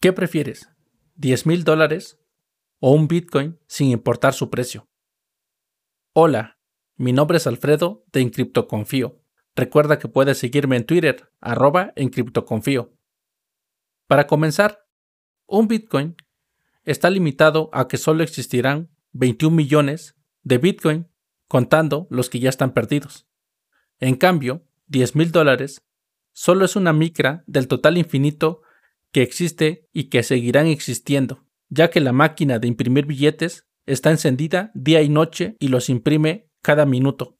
¿Qué prefieres? ¿10 mil dólares o un Bitcoin sin importar su precio? Hola, mi nombre es Alfredo de Encriptoconfío. Recuerda que puedes seguirme en Twitter, arroba Encriptoconfío. Para comenzar, un Bitcoin está limitado a que solo existirán 21 millones de Bitcoin contando los que ya están perdidos. En cambio, 10 mil dólares solo es una micra del total infinito que existe y que seguirán existiendo, ya que la máquina de imprimir billetes está encendida día y noche y los imprime cada minuto.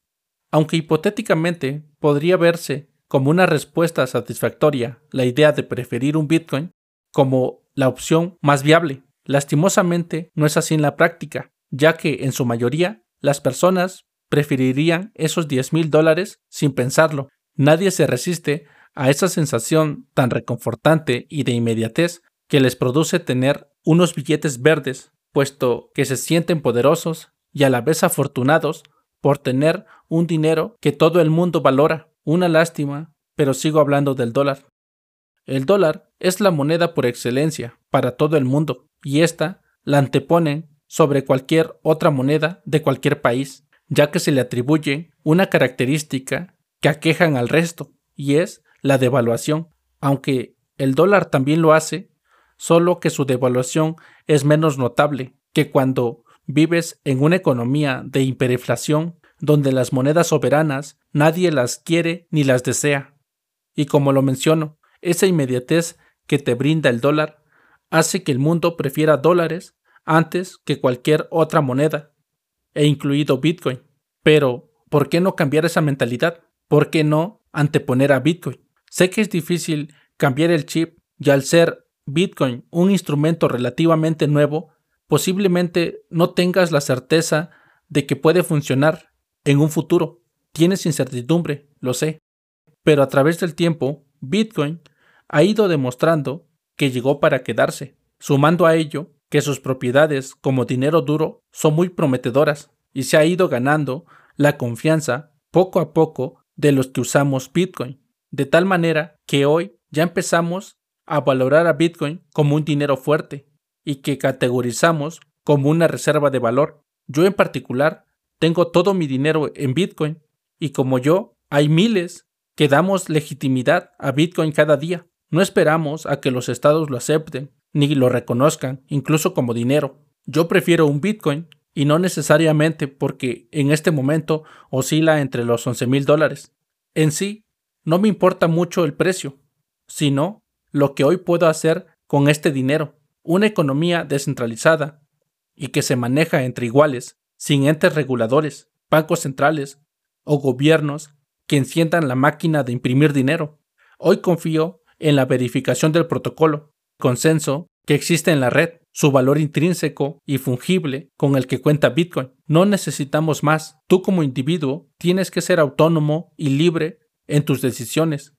Aunque hipotéticamente podría verse como una respuesta satisfactoria la idea de preferir un Bitcoin como la opción más viable, lastimosamente no es así en la práctica, ya que en su mayoría las personas preferirían esos 10 mil dólares sin pensarlo. Nadie se resiste a esa sensación tan reconfortante y de inmediatez que les produce tener unos billetes verdes, puesto que se sienten poderosos y a la vez afortunados por tener un dinero que todo el mundo valora. Una lástima, pero sigo hablando del dólar. El dólar es la moneda por excelencia para todo el mundo, y esta la anteponen sobre cualquier otra moneda de cualquier país, ya que se le atribuye una característica que aquejan al resto, y es la devaluación, aunque el dólar también lo hace, solo que su devaluación es menos notable que cuando vives en una economía de hiperinflación donde las monedas soberanas nadie las quiere ni las desea. Y como lo menciono, esa inmediatez que te brinda el dólar hace que el mundo prefiera dólares antes que cualquier otra moneda, e incluido Bitcoin. Pero, ¿por qué no cambiar esa mentalidad? ¿Por qué no anteponer a Bitcoin? Sé que es difícil cambiar el chip y al ser Bitcoin un instrumento relativamente nuevo, posiblemente no tengas la certeza de que puede funcionar en un futuro. Tienes incertidumbre, lo sé. Pero a través del tiempo, Bitcoin ha ido demostrando que llegó para quedarse, sumando a ello que sus propiedades como dinero duro son muy prometedoras y se ha ido ganando la confianza poco a poco de los que usamos Bitcoin de tal manera que hoy ya empezamos a valorar a Bitcoin como un dinero fuerte y que categorizamos como una reserva de valor. Yo en particular tengo todo mi dinero en Bitcoin y como yo hay miles que damos legitimidad a Bitcoin cada día. No esperamos a que los estados lo acepten ni lo reconozcan, incluso como dinero. Yo prefiero un Bitcoin y no necesariamente porque en este momento oscila entre los 11 mil dólares. En sí, no me importa mucho el precio, sino lo que hoy puedo hacer con este dinero. Una economía descentralizada y que se maneja entre iguales, sin entes reguladores, bancos centrales o gobiernos que enciendan la máquina de imprimir dinero. Hoy confío en la verificación del protocolo, consenso que existe en la red, su valor intrínseco y fungible con el que cuenta Bitcoin. No necesitamos más. Tú como individuo tienes que ser autónomo y libre en tus decisiones,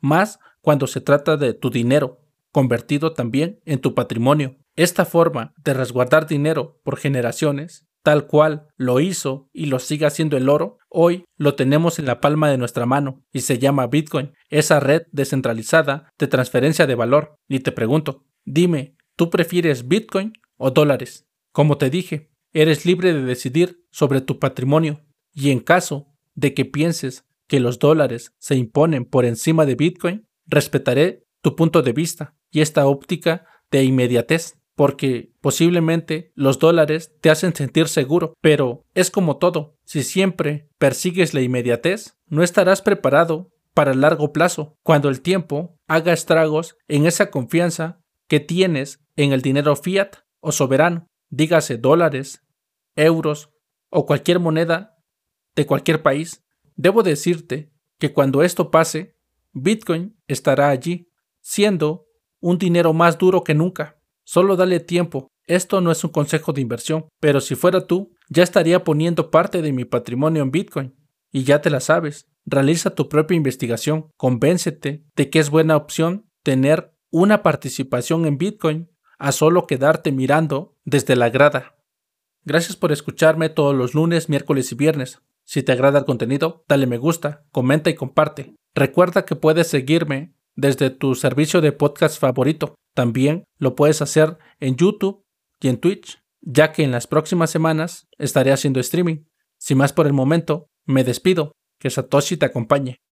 más cuando se trata de tu dinero, convertido también en tu patrimonio. Esta forma de resguardar dinero por generaciones, tal cual lo hizo y lo sigue haciendo el oro, hoy lo tenemos en la palma de nuestra mano y se llama Bitcoin, esa red descentralizada de transferencia de valor. Y te pregunto, dime, ¿tú prefieres Bitcoin o dólares? Como te dije, eres libre de decidir sobre tu patrimonio y en caso de que pienses que los dólares se imponen por encima de Bitcoin, respetaré tu punto de vista y esta óptica de inmediatez, porque posiblemente los dólares te hacen sentir seguro, pero es como todo, si siempre persigues la inmediatez, no estarás preparado para el largo plazo, cuando el tiempo haga estragos en esa confianza que tienes en el dinero fiat o soberano, dígase dólares, euros o cualquier moneda de cualquier país. Debo decirte que cuando esto pase, Bitcoin estará allí, siendo un dinero más duro que nunca. Solo dale tiempo. Esto no es un consejo de inversión, pero si fuera tú, ya estaría poniendo parte de mi patrimonio en Bitcoin. Y ya te la sabes. Realiza tu propia investigación. Convéncete de que es buena opción tener una participación en Bitcoin a solo quedarte mirando desde la grada. Gracias por escucharme todos los lunes, miércoles y viernes. Si te agrada el contenido, dale me gusta, comenta y comparte. Recuerda que puedes seguirme desde tu servicio de podcast favorito. También lo puedes hacer en YouTube y en Twitch, ya que en las próximas semanas estaré haciendo streaming. Sin más por el momento, me despido. Que Satoshi te acompañe.